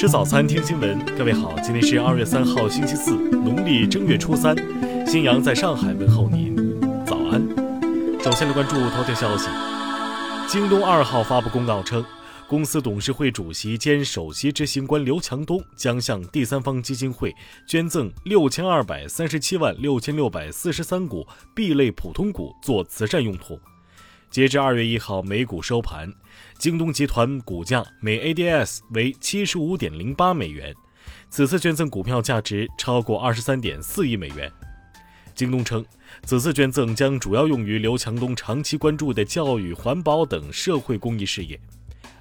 吃早餐，听新闻。各位好，今天是二月三号，星期四，农历正月初三。新阳在上海问候您，早安。首先来关注头条消息。京东二号发布公告称，公司董事会主席兼首席执行官刘强东将向第三方基金会捐赠六千二百三十七万六千六百四十三股 B 类普通股做慈善用途。截至二月一号美股收盘，京东集团股价每 ADS 为七十五点零八美元。此次捐赠股票价值超过二十三点四亿美元。京东称，此次捐赠将主要用于刘强东长期关注的教育、环保等社会公益事业。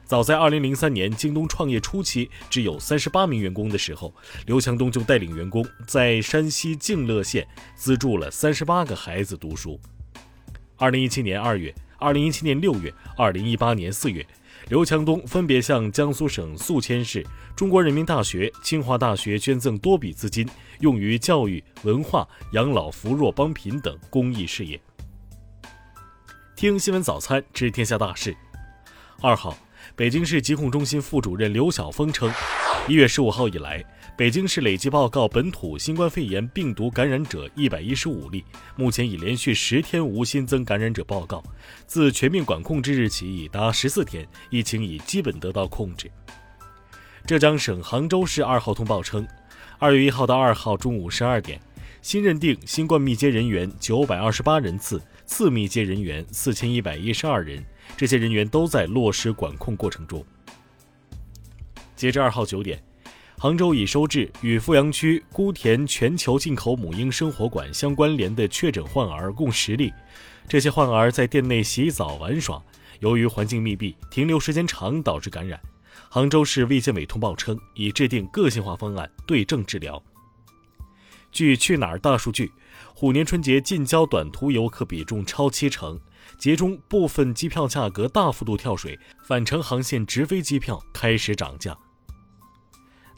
早在二零零三年，京东创业初期只有三十八名员工的时候，刘强东就带领员工在山西静乐县资助了三十八个孩子读书。二零一七年二月。二零一七年六月、二零一八年四月，刘强东分别向江苏省宿迁市、中国人民大学、清华大学捐赠多笔资金，用于教育、文化、养老、扶弱帮贫等公益事业。听新闻早餐知天下大事。二号，北京市疾控中心副主任刘晓峰称，一月十五号以来。北京市累计报告本土新冠肺炎病毒感染者一百一十五例，目前已连续十天无新增感染者报告。自全面管控之日起已达十四天，疫情已基本得到控制。浙江省杭州市二号通报称，二月一号到二号中午十二点，新认定新冠密接人员九百二十八人次，次密接人员四千一百一十二人，这些人员都在落实管控过程中。截至二号九点。杭州已收治与富阳区孤田全球进口母婴生活馆相关联的确诊患儿共十例，这些患儿在店内洗澡玩耍，由于环境密闭、停留时间长导致感染。杭州市卫健委通报称，已制定个性化方案对症治疗。据去哪儿大数据，虎年春节近郊短途游客比重超七成，节中部分机票价格大幅度跳水，返程航线直飞机票开始涨价。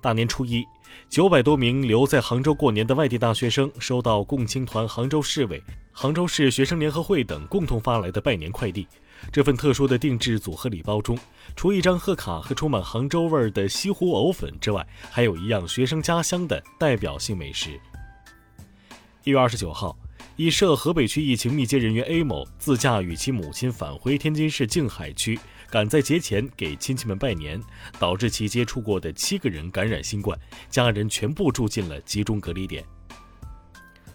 大年初一，九百多名留在杭州过年的外地大学生收到共青团杭州市委、杭州市学生联合会等共同发来的拜年快递。这份特殊的定制组合礼包中，除一张贺卡和充满杭州味儿的西湖藕粉之外，还有一样学生家乡的代表性美食。一月二十九号。已涉河北区疫情密接人员 A 某自驾与其母亲返回天津市静海区，赶在节前给亲戚们拜年，导致其接触过的七个人感染新冠，家人全部住进了集中隔离点。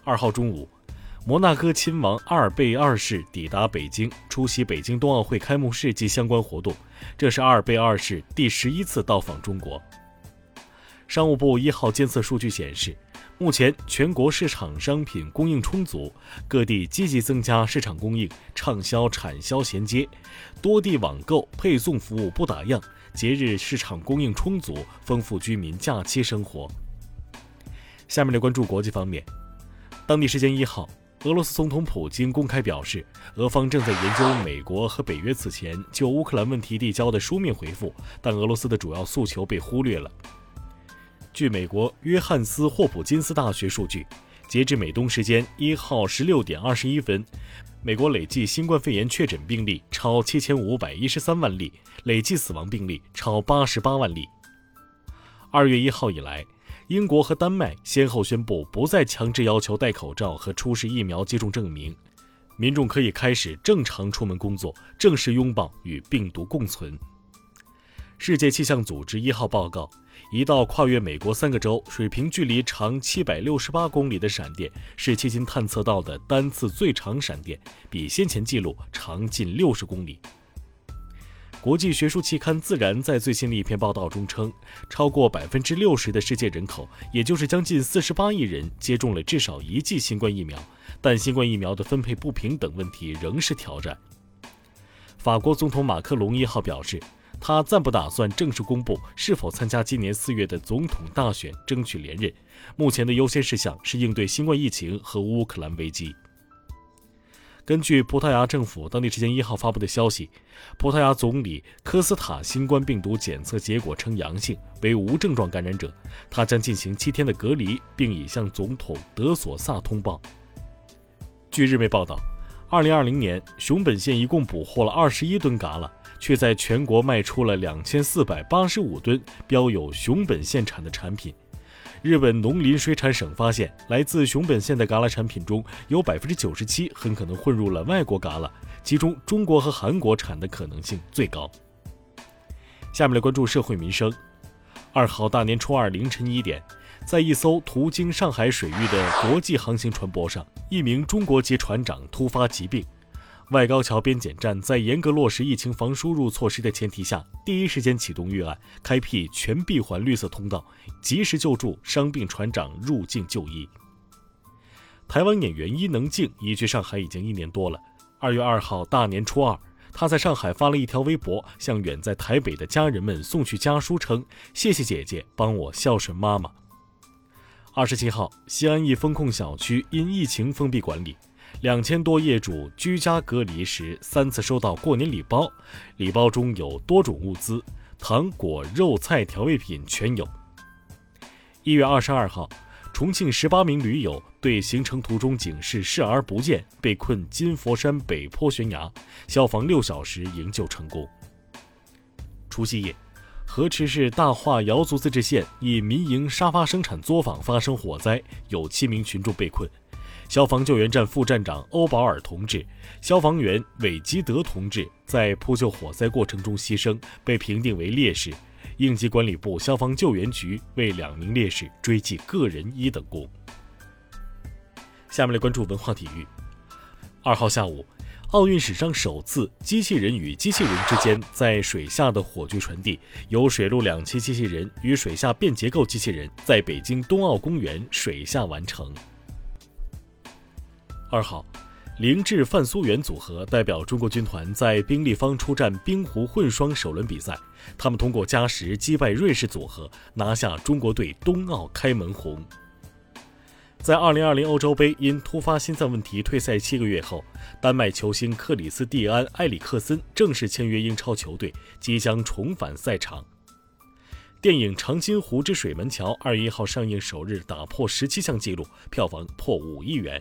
二号中午，摩纳哥亲王阿尔贝二世抵达北京，出席北京冬奥会开幕式及相关活动，这是阿尔贝二世第十一次到访中国。商务部一号监测数据显示。目前全国市场商品供应充足，各地积极增加市场供应，畅销产销衔接，多地网购配送服务不打烊，节日市场供应充足，丰富居民假期生活。下面来关注国际方面，当地时间一号，俄罗斯总统普京公开表示，俄方正在研究美国和北约此前就乌克兰问题递交的书面回复，但俄罗斯的主要诉求被忽略了。据美国约翰斯霍普金斯大学数据，截至美东时间一号十六点二十一分，美国累计新冠肺炎确诊病例超七千五百一十三万例，累计死亡病例超八十八万例。二月一号以来，英国和丹麦先后宣布不再强制要求戴口罩和出示疫苗接种证明，民众可以开始正常出门工作，正式拥抱与病毒共存。世界气象组织一号报告。一道跨越美国三个州、水平距离长七百六十八公里的闪电，是迄今探测到的单次最长闪电，比先前记录长近六十公里。国际学术期刊《自然》在最新的一篇报道中称，超过百分之六十的世界人口，也就是将近四十八亿人，接种了至少一剂新冠疫苗，但新冠疫苗的分配不平等问题仍是挑战。法国总统马克龙一号表示。他暂不打算正式公布是否参加今年四月的总统大选，争取连任。目前的优先事项是应对新冠疫情和乌克兰危机。根据葡萄牙政府当地时间一号发布的消息，葡萄牙总理科斯塔新冠病毒检测结果呈阳性，为无症状感染者，他将进行七天的隔离，并已向总统德索萨通报。据日媒报道，二零二零年熊本县一共捕获了二十一吨蛤蜊。却在全国卖出了两千四百八十五吨标有熊本县产的产品。日本农林水产省发现，来自熊本县的嘎啦产品中有百分之九十七很可能混入了外国嘎啦，其中中国和韩国产的可能性最高。下面来关注社会民生。二号大年初二凌晨一点，在一艘途经上海水域的国际航行船舶上，一名中国籍船长突发疾病。外高桥边检站在严格落实疫情防输入措施的前提下，第一时间启动预案，开辟全闭环绿色通道，及时救助伤病船长入境就医。台湾演员伊能静移居上海已经一年多了。二月二号大年初二，她在上海发了一条微博，向远在台北的家人们送去家书，称：“谢谢姐姐帮我孝顺妈妈。”二十七号，西安一风控小区因疫情封闭管理。两千多业主居家隔离时，三次收到过年礼包，礼包中有多种物资，糖果、肉菜、调味品全有。一月二十二号，重庆十八名驴友对行程途中警示视而不见，被困金佛山北坡悬崖，消防六小时营救成功。除夕夜，河池市大化瑶族自治县一民营沙发生产作坊发生火灾，有七名群众被困。消防救援站副站长欧保尔同志、消防员韦基德同志在扑救火灾过程中牺牲，被评定为烈士。应急管理部消防救援局为两名烈士追记个人一等功。下面来关注文化体育。二号下午，奥运史上首次机器人与机器人之间在水下的火炬传递，由水陆两栖机器人与水下变结构机器人在北京冬奥公园水下完成。二号，凌志范苏元组合代表中国军团在冰立方出战冰壶混双首轮比赛，他们通过加时击败瑞士组合，拿下中国队冬奥开门红。在2020欧洲杯因突发心脏问题退赛七个月后，丹麦球星克里斯蒂安·埃里克森正式签约英超球队，即将重返赛场。电影《长津湖之水门桥》二月一号上映首日打破十七项纪录，票房破五亿元。